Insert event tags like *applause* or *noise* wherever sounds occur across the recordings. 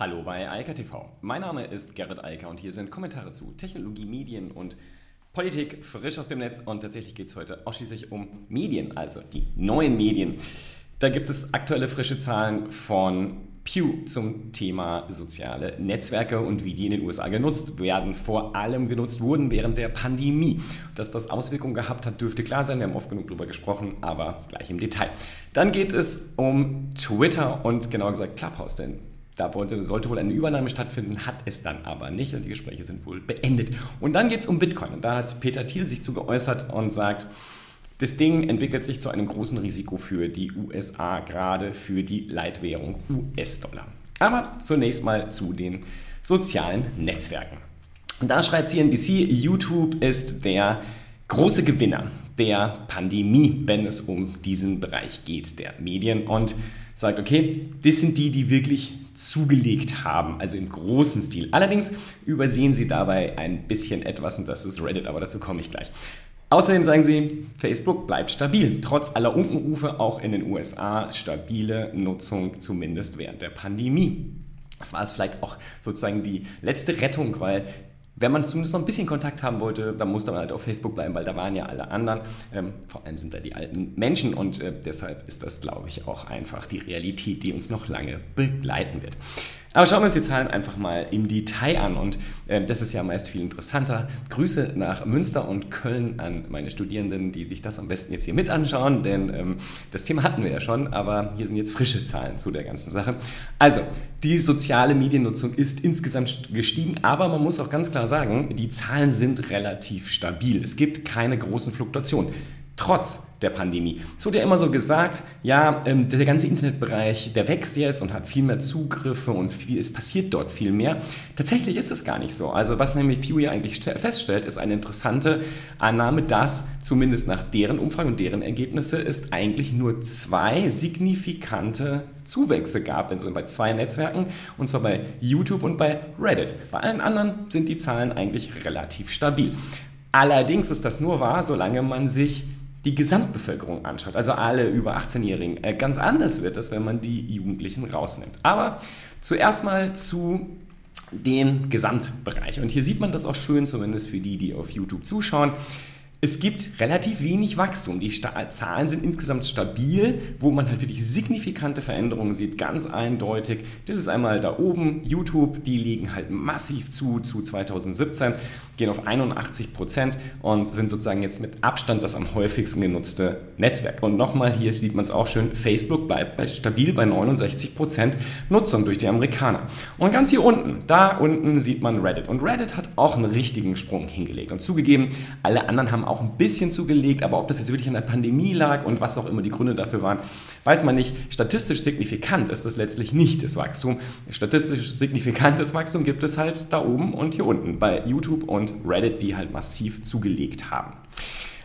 Hallo bei Eika TV. Mein Name ist Gerrit Eiker und hier sind Kommentare zu Technologie, Medien und Politik frisch aus dem Netz. Und tatsächlich geht es heute ausschließlich um Medien, also die neuen Medien. Da gibt es aktuelle frische Zahlen von Pew zum Thema soziale Netzwerke und wie die in den USA genutzt werden, vor allem genutzt wurden während der Pandemie. Dass das Auswirkungen gehabt hat, dürfte klar sein. Wir haben oft genug darüber gesprochen, aber gleich im Detail. Dann geht es um Twitter und genauer gesagt Clubhouse, denn da wollte, sollte wohl eine Übernahme stattfinden, hat es dann aber nicht und die Gespräche sind wohl beendet. Und dann geht es um Bitcoin. Und da hat Peter Thiel sich zu geäußert und sagt, das Ding entwickelt sich zu einem großen Risiko für die USA, gerade für die Leitwährung US-Dollar. Aber zunächst mal zu den sozialen Netzwerken. Da schreibt CNBC, YouTube ist der große Gewinner der Pandemie, wenn es um diesen Bereich geht, der Medien. Und sagt, okay, das sind die, die wirklich zugelegt haben, also im großen Stil. Allerdings übersehen sie dabei ein bisschen etwas und das ist Reddit, aber dazu komme ich gleich. Außerdem sagen sie, Facebook bleibt stabil, trotz aller Unkenrufe auch in den USA, stabile Nutzung zumindest während der Pandemie. Das war es vielleicht auch sozusagen die letzte Rettung, weil wenn man zumindest noch ein bisschen Kontakt haben wollte, dann musste man halt auf Facebook bleiben, weil da waren ja alle anderen. Ähm, vor allem sind da die alten Menschen und äh, deshalb ist das, glaube ich, auch einfach die Realität, die uns noch lange begleiten wird. Aber schauen wir uns die Zahlen einfach mal im Detail an und äh, das ist ja meist viel interessanter. Grüße nach Münster und Köln an meine Studierenden, die sich das am besten jetzt hier mit anschauen, denn ähm, das Thema hatten wir ja schon, aber hier sind jetzt frische Zahlen zu der ganzen Sache. Also, die soziale Mediennutzung ist insgesamt gestiegen, aber man muss auch ganz klar sagen, die Zahlen sind relativ stabil. Es gibt keine großen Fluktuationen trotz der Pandemie. Es wurde ja immer so gesagt, ja, ähm, der ganze Internetbereich, der wächst jetzt und hat viel mehr Zugriffe und viel, es passiert dort viel mehr. Tatsächlich ist es gar nicht so. Also was nämlich Pew eigentlich feststellt, ist eine interessante Annahme, dass zumindest nach deren Umfang und deren Ergebnisse es eigentlich nur zwei signifikante Zuwächse gab, also bei zwei Netzwerken, und zwar bei YouTube und bei Reddit. Bei allen anderen sind die Zahlen eigentlich relativ stabil. Allerdings ist das nur wahr, solange man sich die Gesamtbevölkerung anschaut, also alle über 18-Jährigen, äh, ganz anders wird es, wenn man die Jugendlichen rausnimmt. Aber zuerst mal zu dem Gesamtbereich. Und hier sieht man das auch schön, zumindest für die, die auf YouTube zuschauen es gibt relativ wenig Wachstum. Die Zahlen sind insgesamt stabil, wo man halt wirklich signifikante Veränderungen sieht, ganz eindeutig. Das ist einmal da oben, YouTube, die liegen halt massiv zu, zu 2017, gehen auf 81 Prozent und sind sozusagen jetzt mit Abstand das am häufigsten genutzte Netzwerk. Und nochmal, hier sieht man es auch schön, Facebook bleibt bei, stabil bei 69 Prozent Nutzung durch die Amerikaner. Und ganz hier unten, da unten sieht man Reddit. Und Reddit hat auch einen richtigen Sprung hingelegt. Und zugegeben, alle anderen haben auch ein bisschen zugelegt, aber ob das jetzt wirklich an der Pandemie lag und was auch immer die Gründe dafür waren, weiß man nicht. Statistisch signifikant ist das letztlich nicht das Wachstum. Statistisch signifikantes Wachstum gibt es halt da oben und hier unten bei YouTube und Reddit, die halt massiv zugelegt haben.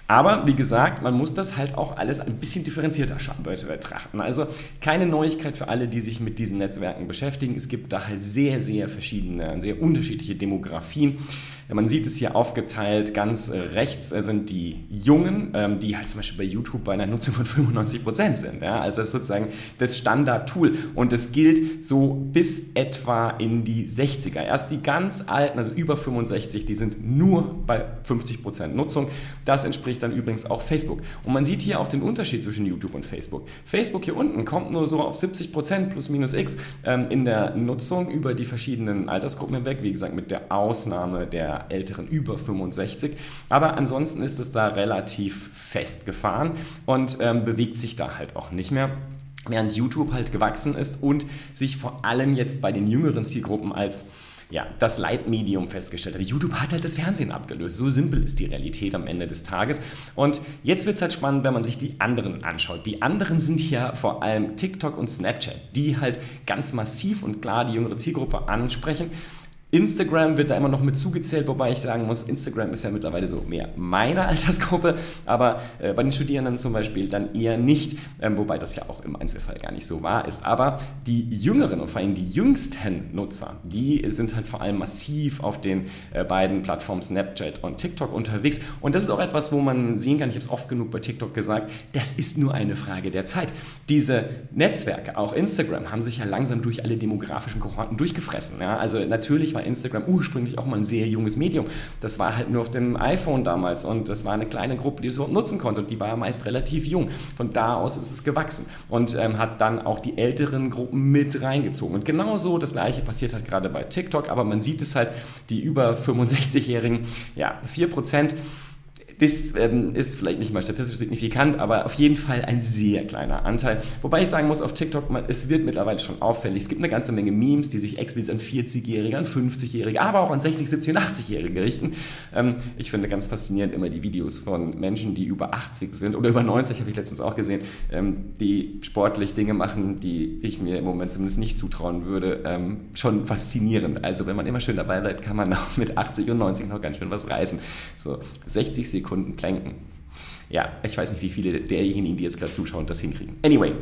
Aber wie gesagt, man muss das halt auch alles ein bisschen differenzierter betrachten. Also keine Neuigkeit für alle, die sich mit diesen Netzwerken beschäftigen. Es gibt da halt sehr, sehr verschiedene, sehr unterschiedliche Demografien. Man sieht es hier aufgeteilt, ganz äh, rechts äh, sind die Jungen, ähm, die halt zum Beispiel bei YouTube bei einer Nutzung von *laughs* 95% sind. Ja? Also das ist sozusagen das Standard-Tool und das gilt so bis etwa in die 60er. Erst die ganz alten, also über 65, die sind nur bei 50% Nutzung. Das entspricht dann übrigens auch Facebook. Und man sieht hier auch den Unterschied zwischen YouTube und Facebook. Facebook hier unten kommt nur so auf 70% plus minus x ähm, in der Nutzung über die verschiedenen Altersgruppen hinweg, wie gesagt mit der Ausnahme der Älteren über 65. Aber ansonsten ist es da relativ festgefahren und ähm, bewegt sich da halt auch nicht mehr. Während YouTube halt gewachsen ist und sich vor allem jetzt bei den jüngeren Zielgruppen als ja, das Leitmedium festgestellt hat. YouTube hat halt das Fernsehen abgelöst. So simpel ist die Realität am Ende des Tages. Und jetzt wird es halt spannend, wenn man sich die anderen anschaut. Die anderen sind ja vor allem TikTok und Snapchat, die halt ganz massiv und klar die jüngere Zielgruppe ansprechen. Instagram wird da immer noch mit zugezählt, wobei ich sagen muss, Instagram ist ja mittlerweile so mehr meine *laughs* Altersgruppe, aber äh, bei den Studierenden zum Beispiel dann eher nicht, ähm, wobei das ja auch im Einzelfall gar nicht so wahr ist. Aber die jüngeren und vor allem die jüngsten Nutzer, die sind halt vor allem massiv auf den äh, beiden Plattformen Snapchat und TikTok unterwegs. Und das ist auch etwas, wo man sehen kann, ich habe es oft genug bei TikTok gesagt, das ist nur eine Frage der Zeit. Diese Netzwerke, auch Instagram, haben sich ja langsam durch alle demografischen Kohorten durchgefressen. Ja? Also natürlich war Instagram ursprünglich auch mal ein sehr junges Medium. Das war halt nur auf dem iPhone damals und das war eine kleine Gruppe, die es überhaupt nutzen konnte und die war meist relativ jung. Von da aus ist es gewachsen und ähm, hat dann auch die älteren Gruppen mit reingezogen. Und genauso das gleiche passiert halt gerade bei TikTok, aber man sieht es halt, die über 65-Jährigen, ja, 4% das ähm, ist vielleicht nicht mal statistisch signifikant, aber auf jeden Fall ein sehr kleiner Anteil. Wobei ich sagen muss, auf TikTok, man, es wird mittlerweile schon auffällig. Es gibt eine ganze Menge Memes, die sich explizit an 40-Jährige, an 50-Jährige, aber auch an 60, 70 und 80-Jährige richten. Ähm, ich finde ganz faszinierend immer die Videos von Menschen, die über 80 sind oder über 90, habe ich letztens auch gesehen, ähm, die sportlich Dinge machen, die ich mir im Moment zumindest nicht zutrauen würde. Ähm, schon faszinierend. Also wenn man immer schön dabei bleibt, kann man auch mit 80 und 90 noch ganz schön was reißen. So 60 Sekunden Sekunden planken. Ja, ich weiß nicht, wie viele derjenigen, die jetzt gerade zuschauen, das hinkriegen. Anyway,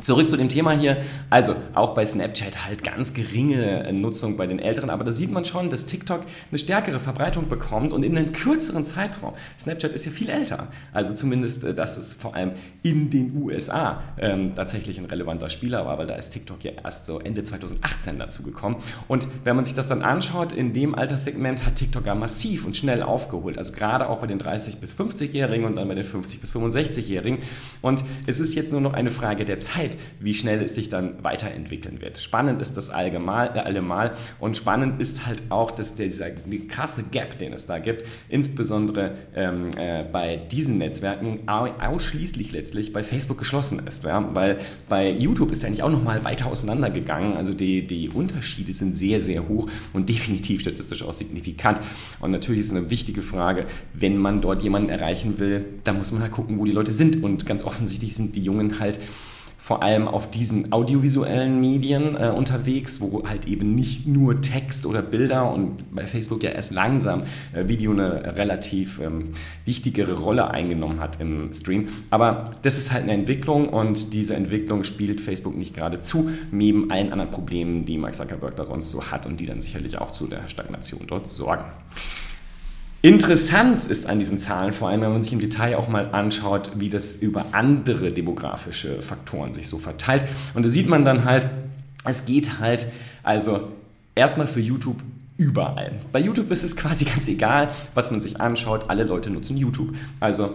Zurück zu dem Thema hier. Also auch bei Snapchat halt ganz geringe Nutzung bei den Älteren, aber da sieht man schon, dass TikTok eine stärkere Verbreitung bekommt und in einem kürzeren Zeitraum. Snapchat ist ja viel älter. Also zumindest, äh, dass es vor allem in den USA ähm, tatsächlich ein relevanter Spieler war, weil da ist TikTok ja erst so Ende 2018 dazu gekommen. Und wenn man sich das dann anschaut, in dem Alterssegment hat TikTok ja massiv und schnell aufgeholt. Also gerade auch bei den 30- bis 50-Jährigen und dann bei den 50- bis 65-Jährigen. Und es ist jetzt nur noch eine Frage der Zeit Zeit, wie schnell es sich dann weiterentwickeln wird. Spannend ist das allemal, äh, allemal und spannend ist halt auch, dass dieser die krasse Gap, den es da gibt, insbesondere ähm, äh, bei diesen Netzwerken ausschließlich letztlich bei Facebook geschlossen ist. Ja? Weil bei YouTube ist eigentlich auch nochmal weiter auseinandergegangen. Also die, die Unterschiede sind sehr, sehr hoch und definitiv statistisch auch signifikant. Und natürlich ist eine wichtige Frage, wenn man dort jemanden erreichen will, da muss man halt gucken, wo die Leute sind. Und ganz offensichtlich sind die Jungen halt vor allem auf diesen audiovisuellen Medien äh, unterwegs, wo halt eben nicht nur Text oder Bilder und bei Facebook ja erst langsam äh, Video eine relativ ähm, wichtigere Rolle eingenommen hat im Stream. Aber das ist halt eine Entwicklung und diese Entwicklung spielt Facebook nicht gerade zu, neben allen anderen Problemen, die Mark Zuckerberg da sonst so hat und die dann sicherlich auch zu der Stagnation dort sorgen. Interessant ist an diesen Zahlen, vor allem wenn man sich im Detail auch mal anschaut, wie das über andere demografische Faktoren sich so verteilt. Und da sieht man dann halt, es geht halt also erstmal für YouTube überall. Bei YouTube ist es quasi *laughs* ganz egal, was man sich anschaut. Alle Leute nutzen YouTube. Also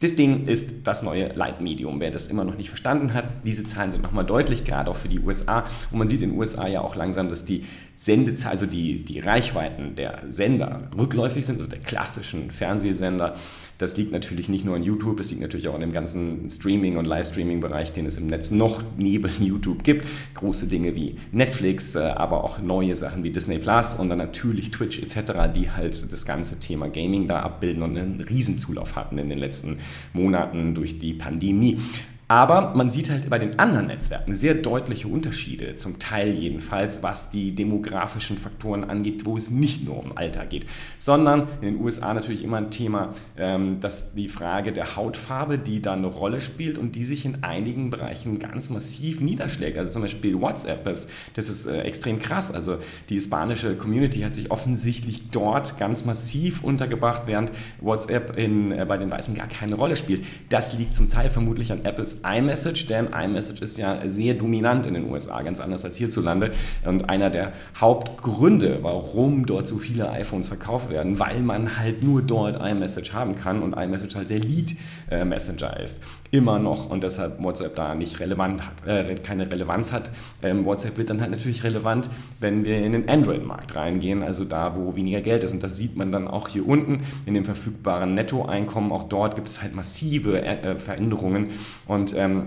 das Ding ist das neue Leitmedium. Wer das immer noch nicht verstanden hat, diese Zahlen sind nochmal deutlich, gerade auch für die USA. Und man sieht in den USA ja auch langsam, dass die Sendezahl, also die, die Reichweiten der Sender rückläufig sind, also der klassischen Fernsehsender. Das liegt natürlich nicht nur an YouTube, es liegt natürlich auch an dem ganzen Streaming- und Livestreaming-Bereich, den es im Netz noch neben *laughs* YouTube gibt. Große Dinge wie Netflix, äh, aber auch neue Sachen wie Disney Plus und dann natürlich Twitch etc., die halt das ganze Thema Gaming da abbilden und einen Riesenzulauf hatten in den letzten Monaten durch die Pandemie. Aber man sieht halt bei den anderen Netzwerken sehr deutliche Unterschiede, zum Teil jedenfalls, was die demografischen Faktoren angeht, wo es nicht nur um Alter geht, sondern in den USA natürlich immer ein Thema, ähm, dass die Frage der Hautfarbe, die da eine Rolle spielt und die sich in einigen Bereichen ganz massiv niederschlägt. Also zum Beispiel WhatsApp, das, das ist äh, extrem krass. Also die hispanische Community hat sich offensichtlich dort ganz massiv untergebracht, während WhatsApp in, äh, bei den Weißen gar keine Rolle spielt. Das liegt zum Teil vermutlich an Apples iMessage, denn iMessage ist ja sehr dominant in den USA, ganz anders als hierzulande. Und einer der Hauptgründe, warum dort so viele iPhones verkauft werden, weil man halt nur dort iMessage haben kann und iMessage halt der Lead-Messenger ist. Immer noch und deshalb WhatsApp da nicht relevant hat, äh, keine Relevanz hat. Ähm, WhatsApp wird dann halt natürlich relevant, wenn wir in den Android-Markt reingehen, also da, wo weniger Geld ist. Und das sieht man dann auch hier unten in dem verfügbaren Nettoeinkommen. Auch dort gibt es halt massive äh, Veränderungen und und ähm,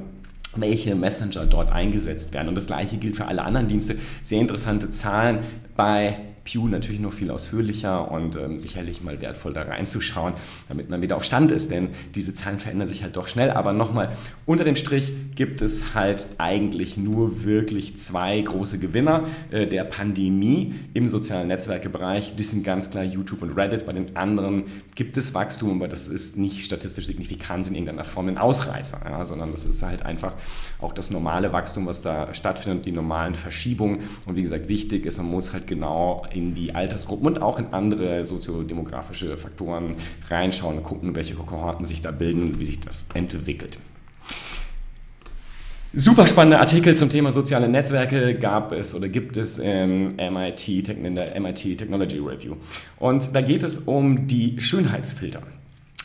welche Messenger dort eingesetzt werden. Und das gleiche gilt für alle anderen Dienste. Sehr interessante Zahlen bei Pew natürlich noch viel ausführlicher und ähm, sicherlich mal wertvoll da reinzuschauen, damit man wieder auf Stand ist, denn diese Zahlen verändern sich halt doch schnell. Aber nochmal, unter dem Strich gibt es halt eigentlich nur wirklich zwei große Gewinner äh, der Pandemie im sozialen Netzwerkebereich. Die sind ganz klar YouTube und Reddit. Bei den anderen gibt es Wachstum, aber das ist nicht statistisch signifikant in irgendeiner Form ein Ausreißer, ja, sondern das ist halt einfach auch das normale Wachstum, was da stattfindet, die normalen Verschiebungen. Und wie gesagt, wichtig ist, man muss halt genau in die Altersgruppen und auch in andere soziodemografische Faktoren reinschauen und gucken, welche Kohorten sich da bilden und wie sich das entwickelt. Super spannende Artikel zum Thema soziale Netzwerke gab es oder gibt es im MIT, in der MIT Technology Review. Und da geht es um die Schönheitsfilter.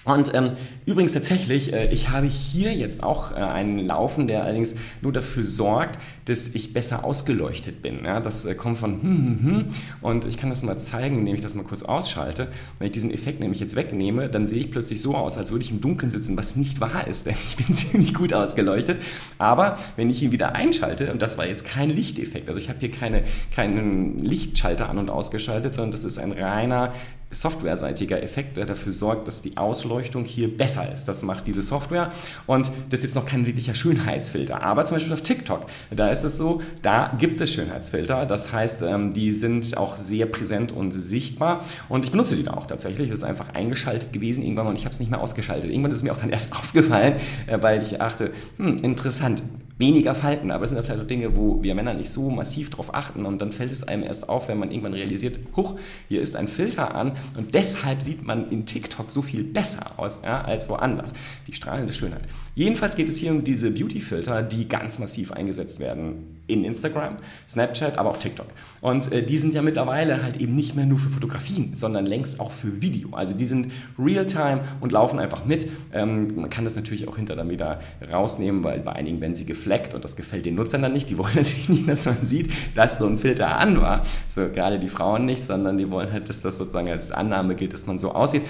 Und ähm, übrigens tatsächlich, äh, ich habe hier jetzt auch äh, einen Laufen, der allerdings nur dafür sorgt, dass ich besser ausgeleuchtet bin. Ja? Das äh, kommt von hm, hm, hm. und ich kann das mal zeigen, indem ich das mal kurz ausschalte. Wenn ich diesen Effekt nämlich jetzt wegnehme, dann sehe ich plötzlich so aus, als würde ich im Dunkeln sitzen, was nicht wahr ist, *laughs* denn ich bin ziemlich gut ausgeleuchtet. Aber wenn ich ihn wieder einschalte, und das war jetzt kein Lichteffekt, also ich habe hier keine, keinen Lichtschalter an und ausgeschaltet, sondern das ist ein reiner softwareseitiger Effekt, der dafür sorgt, dass die Ausleuchtung hier besser ist. Das macht diese Software und das ist jetzt noch kein wirklicher Schönheitsfilter. Aber zum Beispiel auf TikTok, da ist es so, da gibt es Schönheitsfilter. Das heißt, ähm, die sind auch sehr präsent und sichtbar und ich benutze die da auch tatsächlich. Das ist einfach eingeschaltet gewesen irgendwann und ich habe es nicht mehr ausgeschaltet. Irgendwann ist es mir auch dann erst *laughs* aufgefallen, äh, weil ich achte, hm, interessant, weniger Falten, aber es sind vielleicht auch Dinge, wo wir Männer nicht so massiv drauf achten und dann fällt es einem erst auf, wenn man irgendwann realisiert, huch, hier ist ein Filter an und deshalb sieht man in TikTok so viel besser aus ja, als woanders. Die strahlende Schönheit. Jedenfalls geht es hier um diese Beauty-Filter, die ganz massiv eingesetzt werden in Instagram, Snapchat, aber auch TikTok. Und äh, die sind ja mittlerweile halt eben nicht mehr nur für Fotografien, sondern längst auch für Video. Also die sind real-time und laufen einfach mit. Ähm, man kann das natürlich auch hinter dann wieder rausnehmen, weil bei einigen werden sie gefleckt und das gefällt den Nutzern dann nicht. Die wollen *laughs* natürlich nicht, dass man sieht, dass so ein Filter an war. So gerade die Frauen nicht, sondern die wollen halt, dass das sozusagen als Annahme gilt, dass man so aussieht.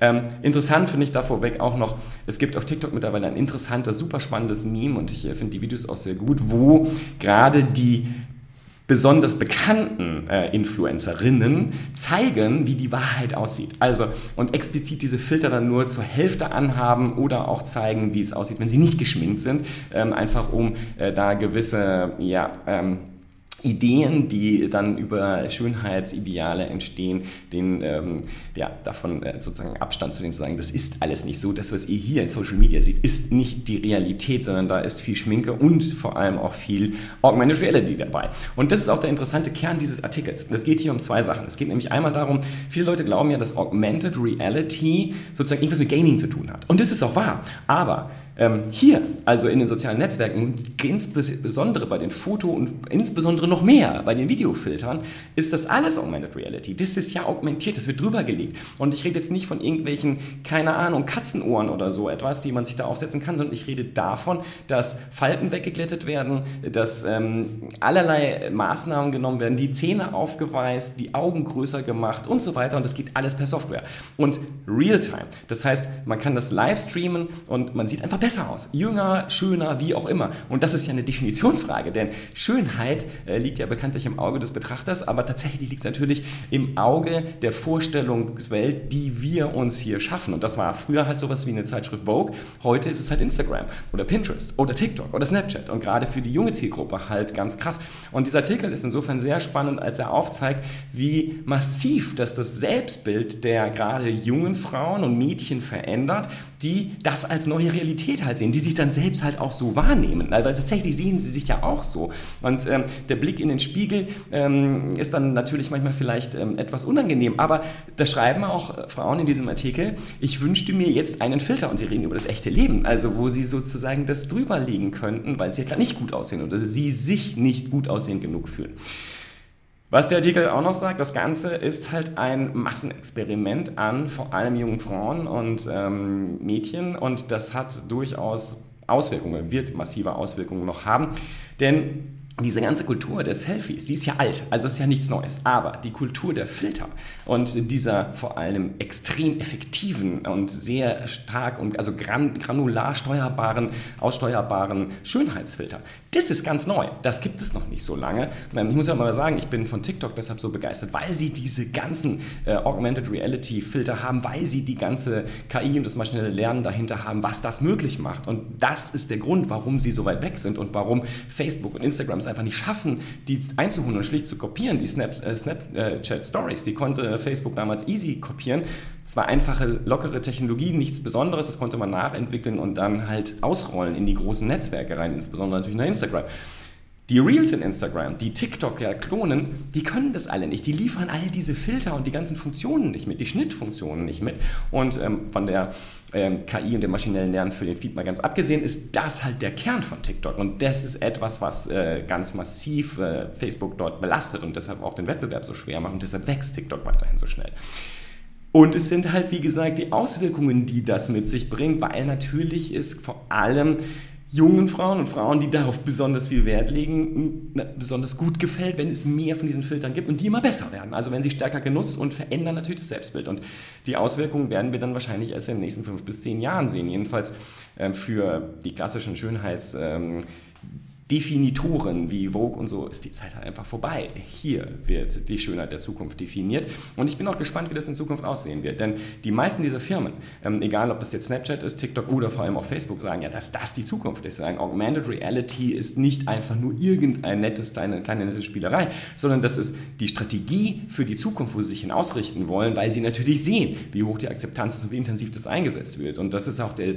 Ähm, interessant finde ich da vorweg auch noch, es gibt auf TikTok mittlerweile ein interessanter, super spannendes Meme und ich äh, finde die Videos auch sehr gut, wo gerade die besonders bekannten äh, Influencerinnen zeigen, wie die Wahrheit aussieht. Also und explizit diese Filter dann nur zur Hälfte anhaben oder auch zeigen, wie es aussieht, wenn sie nicht geschminkt sind, ähm, einfach um äh, da gewisse ja ähm, Ideen, die dann über Schönheitsideale entstehen, den, ähm, ja, davon äh, sozusagen Abstand zu dem zu sagen, das ist alles nicht so. Das, was ihr hier in Social Media seht, ist nicht die Realität, sondern da ist viel Schminke und vor allem auch viel Augmented Reality dabei. Und das ist auch der interessante Kern dieses Artikels. Es geht hier um zwei Sachen. Es geht nämlich einmal darum, viele Leute glauben ja, dass Augmented Reality sozusagen irgendwas mit Gaming zu tun hat. Und das ist auch wahr. Aber ähm, hier, also in den sozialen Netzwerken insbesondere bei den Foto- und insbesondere noch mehr bei den Videofiltern, ist das alles Augmented Reality. Das ist ja augmentiert, das wird drüber gelegt. Und ich rede jetzt nicht von irgendwelchen, keine Ahnung, Katzenohren oder so etwas, die man sich da aufsetzen kann, sondern ich rede davon, dass Falten weggeglättet werden, dass ähm, allerlei Maßnahmen genommen werden, die Zähne aufgeweist, die Augen größer gemacht und so weiter. Und das geht alles per Software. Und Realtime. Das heißt, man kann das live streamen und man sieht einfach besser aus. Jünger, schöner, wie auch immer. Und das ist ja eine Definitionsfrage, denn Schönheit äh, liegt ja bekanntlich im Auge des Betrachters, aber tatsächlich liegt es natürlich im Auge der Vorstellungswelt, die wir uns hier schaffen. Und das war früher halt sowas wie eine Zeitschrift Vogue. Heute ist es halt Instagram oder Pinterest oder TikTok oder Snapchat. Und gerade für die junge Zielgruppe halt ganz krass. Und dieser Artikel ist insofern sehr spannend, als er aufzeigt, wie massiv das das Selbstbild der gerade jungen Frauen und Mädchen verändert, die das als neue Realität halt sehen, die sich dann selbst halt auch so wahrnehmen. Also tatsächlich sehen sie sich ja auch so. Und ähm, der Blick in den Spiegel ähm, ist dann natürlich manchmal vielleicht ähm, etwas unangenehm. Aber da schreiben auch äh, Frauen in diesem Artikel, ich wünschte mir jetzt einen Filter und sie reden über das echte Leben. Also wo sie sozusagen das drüber legen könnten, weil sie ja gerade nicht gut aussehen oder sie sich nicht gut aussehen genug fühlen. Was der Artikel auch noch sagt, das Ganze ist halt ein Massenexperiment an vor allem jungen Frauen und ähm, Mädchen und das hat durchaus Auswirkungen, wird massive Auswirkungen noch haben. Denn diese ganze Kultur der Selfies, die ist ja alt, also ist ja nichts Neues. Aber die Kultur der Filter und dieser vor allem extrem effektiven und sehr stark und also granular steuerbaren, aussteuerbaren Schönheitsfilter, das ist ganz neu. Das gibt es noch nicht so lange. Ich muss ja mal sagen, ich bin von TikTok deshalb so begeistert, weil sie diese ganzen äh, Augmented Reality Filter haben, weil sie die ganze KI und das maschinelle Lernen dahinter haben, was das möglich macht. Und das ist der Grund, warum sie so weit weg sind und warum Facebook und Instagram es einfach nicht schaffen, die einzuholen und schlicht zu kopieren. Die Snap, äh, Snapchat Stories, die konnte Facebook damals easy kopieren. Es war einfache, lockere Technologie, nichts Besonderes. Das konnte man nachentwickeln und dann halt ausrollen in die großen Netzwerke rein, insbesondere natürlich nach Instagram. Die Reels in Instagram, die TikTok ja klonen, die können das alle nicht. Die liefern all diese Filter und die ganzen Funktionen nicht mit, die Schnittfunktionen nicht mit. Und ähm, von der ähm, KI und dem maschinellen Lernen für den Feed mal ganz abgesehen, ist das halt der Kern von TikTok. Und das ist etwas, was äh, ganz massiv äh, Facebook dort belastet und deshalb auch den Wettbewerb so schwer macht. Und deshalb wächst TikTok weiterhin so schnell. Und es sind halt, wie gesagt, die Auswirkungen, die das mit sich bringt, weil natürlich ist vor allem jungen Frauen und Frauen, die darauf besonders viel Wert legen, besonders gut gefällt, wenn es mehr von diesen Filtern gibt und die immer besser werden. Also wenn sie stärker genutzt und verändern natürlich das Selbstbild. Und die Auswirkungen werden wir dann wahrscheinlich erst in den nächsten fünf bis zehn Jahren sehen. Jedenfalls ähm, für die klassischen Schönheits- ähm, Definitoren wie Vogue und so ist die Zeit halt einfach vorbei. Hier wird die Schönheit der Zukunft definiert. Und ich bin auch gespannt, wie das in Zukunft aussehen wird. Denn die meisten dieser Firmen, ähm, egal ob das jetzt Snapchat ist, TikTok oder vor allem auch Facebook, sagen ja, dass das die Zukunft ist. Sagen, Augmented Reality ist nicht einfach nur irgendein nettes, eine kleine nette Spielerei, sondern das ist die Strategie für die Zukunft, wo sie sich hin ausrichten wollen, weil sie natürlich sehen, wie hoch die Akzeptanz ist und wie intensiv das eingesetzt wird. Und das ist auch der,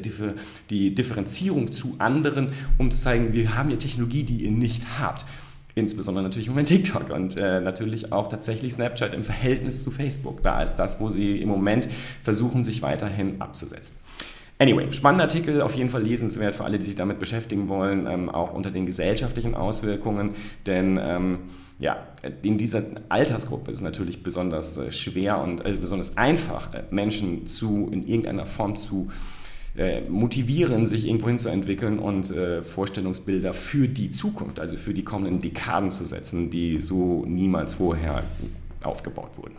die Differenzierung zu anderen, um zu zeigen, wir haben hier Technologie Technologie, die ihr nicht habt. Insbesondere natürlich im Moment TikTok und äh, natürlich auch tatsächlich Snapchat im Verhältnis zu Facebook. Da ist das, wo sie im Moment versuchen, sich weiterhin abzusetzen. Anyway, spannender Artikel, auf jeden Fall lesenswert für alle, die sich damit beschäftigen wollen, ähm, auch unter den gesellschaftlichen Auswirkungen, denn ähm, ja, in dieser Altersgruppe ist es natürlich besonders äh, schwer und äh, besonders einfach, äh, Menschen zu in irgendeiner Form zu äh, motivieren, sich irgendwo hinzuentwickeln und äh, Vorstellungsbilder für die Zukunft, also für die kommenden Dekaden zu setzen, die so niemals vorher aufgebaut wurden.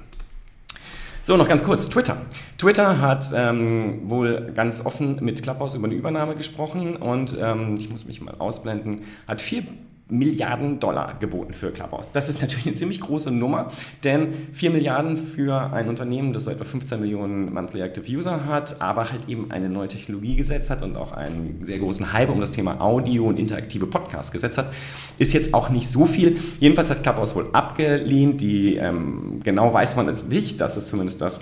So, noch ganz kurz, Twitter. Twitter hat ähm, wohl ganz offen mit Clubhouse über eine Übernahme gesprochen und ähm, ich muss mich mal ausblenden, hat vier Milliarden Dollar geboten für Clubhouse. Das ist natürlich eine ziemlich große Nummer, denn 4 Milliarden für ein Unternehmen, das so etwa 15 Millionen Monthly Active User hat, aber halt eben eine neue Technologie gesetzt hat und auch einen sehr großen Hype um das Thema Audio und interaktive Podcasts gesetzt hat, ist jetzt auch nicht so viel. Jedenfalls hat Clubhouse wohl abgelehnt. Die, ähm, genau weiß man es nicht. Das ist zumindest das,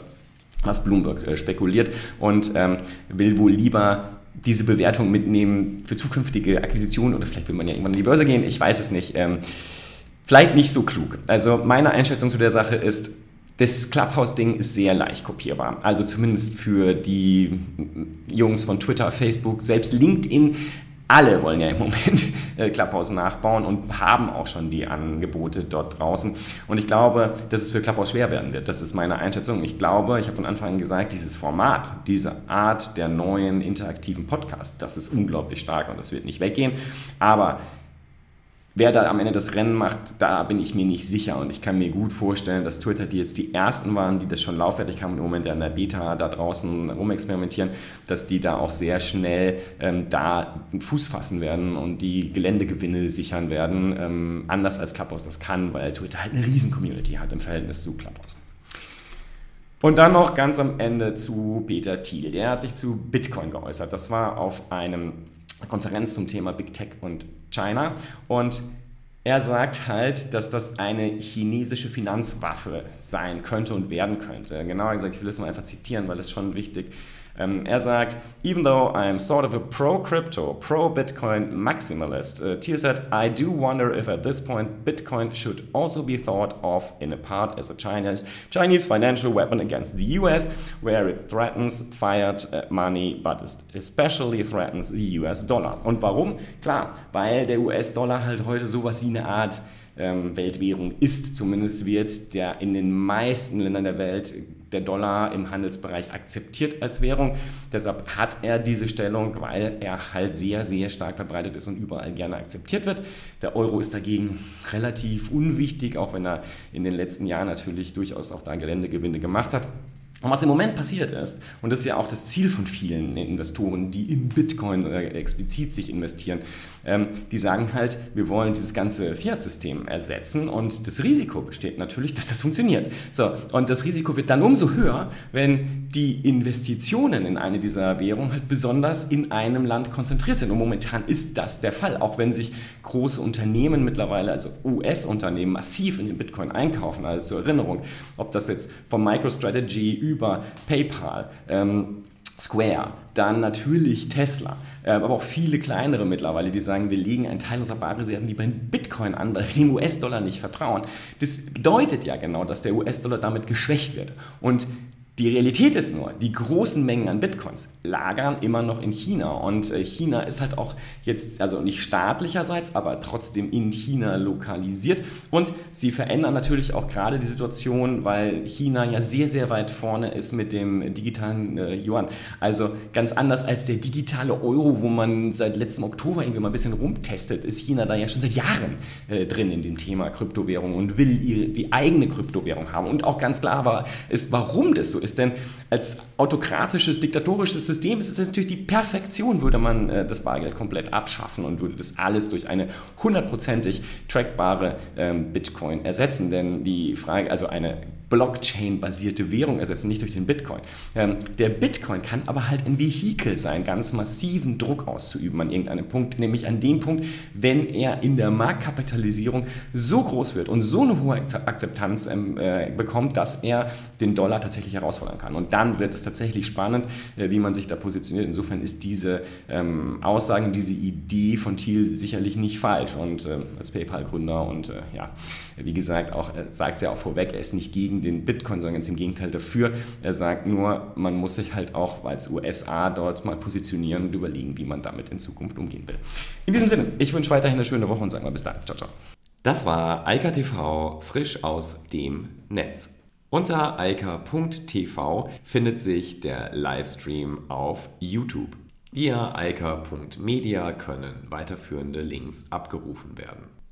was Bloomberg äh, spekuliert und ähm, will wohl lieber diese Bewertung mitnehmen für zukünftige Akquisitionen oder vielleicht will man ja irgendwann in die Börse gehen, ich weiß es nicht. Ähm, vielleicht nicht so klug. Also meine Einschätzung zu der Sache ist, das Clubhouse-Ding ist sehr leicht kopierbar. Also zumindest für die Jungs von Twitter, Facebook, selbst LinkedIn alle wollen ja im Moment *laughs* äh, Clubhouse nachbauen und haben auch schon die Angebote dort draußen. Und ich glaube, dass es für Clubhouse schwer werden wird. Das ist meine Einschätzung. Ich glaube, ich habe von Anfang an gesagt, dieses Format, diese Art der neuen interaktiven Podcasts, das ist unglaublich stark und das wird nicht weggehen. Aber Wer da am Ende das Rennen macht, da bin ich mir nicht sicher. Und ich kann mir gut vorstellen, dass Twitter, die jetzt die ersten waren, die das schon laufwertig haben und im Moment ja in der Beta da draußen rumexperimentieren, dass die da auch sehr schnell ähm, da Fuß fassen werden und die Geländegewinne sichern werden. Ähm, anders als Clubhouse das kann, weil Twitter halt eine riesen Community hat im Verhältnis zu Clubhouse. Und dann noch ganz am Ende zu Peter Thiel. Der hat sich zu Bitcoin geäußert. Das war auf einem Konferenz zum Thema Big Tech und China. Und er sagt halt, dass das eine chinesische Finanzwaffe sein könnte und werden könnte. Genauer gesagt, ich will es mal einfach zitieren, weil es schon wichtig ist ähm, er sagt, even though I'm sort of a pro-crypto, pro-Bitcoin maximalist, uh, Thiel said, I do wonder if at this point Bitcoin should also be thought of in a part as a Chinese, Chinese financial weapon against the US, where it threatens fiat uh, money, but especially threatens the US dollar. Und warum? Klar, weil der US-Dollar halt heute sowas wie eine Art ähm, Weltwährung ist. Zumindest wird der in den meisten Ländern der Welt der Dollar im Handelsbereich akzeptiert als Währung. Deshalb hat er diese Stellung, weil er halt sehr, sehr stark verbreitet ist und überall gerne akzeptiert wird. Der Euro ist dagegen relativ unwichtig, auch wenn er in den letzten Jahren natürlich durchaus auch da Geländegewinne gemacht hat. Und was im Moment passiert ist, und das ist ja auch das Ziel von vielen Investoren, die in Bitcoin äh, explizit sich investieren, ähm, die sagen halt, wir wollen dieses ganze Fiat-System ersetzen und das Risiko besteht natürlich, dass das funktioniert. So, und das Risiko wird dann umso höher, wenn die Investitionen in eine dieser Währungen halt besonders in einem Land konzentriert sind. Und momentan ist das der Fall, auch wenn sich große Unternehmen mittlerweile, also US-Unternehmen, massiv in den Bitcoin einkaufen. Also zur Erinnerung, ob das jetzt von MicroStrategy über PayPal, ähm, Square, dann natürlich Tesla, äh, aber auch viele kleinere mittlerweile, die sagen, wir legen einen Teil unserer Barreserven lieber in Bitcoin an, weil wir dem US-Dollar nicht vertrauen. Das bedeutet ja genau, dass der US-Dollar damit geschwächt wird. Und die Realität ist nur, die großen Mengen an Bitcoins lagern immer noch in China. Und äh, China ist halt auch jetzt, also nicht staatlicherseits, aber trotzdem in China lokalisiert. Und sie verändern natürlich auch gerade die Situation, weil China ja sehr, sehr weit vorne ist mit dem digitalen äh, Yuan. Also ganz anders als der digitale Euro, wo man seit letztem Oktober irgendwie mal ein bisschen rumtestet, ist China da ja schon seit Jahren äh, drin in dem Thema Kryptowährung und will ihre, die eigene Kryptowährung haben. Und auch ganz klar aber ist, warum das so ist ist. Denn als autokratisches, diktatorisches System ist es natürlich die Perfektion, würde man äh, das Bargeld komplett abschaffen und würde das alles durch eine hundertprozentig trackbare ähm, Bitcoin ersetzen. Denn die Frage, also eine Blockchain-basierte Währung ersetzen, nicht durch den Bitcoin. Ähm, der Bitcoin kann aber halt ein Vehikel sein, ganz massiven Druck auszuüben an irgendeinem Punkt, nämlich an dem Punkt, wenn er in der Marktkapitalisierung so groß wird und so eine hohe Akzeptanz ähm, äh, bekommt, dass er den Dollar tatsächlich herausfordern kann. Und dann wird es tatsächlich spannend, äh, wie man sich da positioniert. Insofern ist diese ähm, Aussage, diese Idee von Thiel sicherlich nicht falsch. Und äh, als PayPal-Gründer und äh, ja, wie gesagt, auch äh, sagt es ja auch vorweg, er ist nicht gegen gegen den Bitcoin, sondern ganz im Gegenteil dafür. Er sagt nur, man muss sich halt auch als USA dort mal positionieren und überlegen, wie man damit in Zukunft umgehen will. In diesem Sinne, ich wünsche weiterhin eine schöne Woche und sage mal bis dann. Ciao, ciao. Das war Eika TV frisch aus dem Netz. Unter eika.tv findet sich der Livestream auf YouTube. Via eika.media können weiterführende Links abgerufen werden.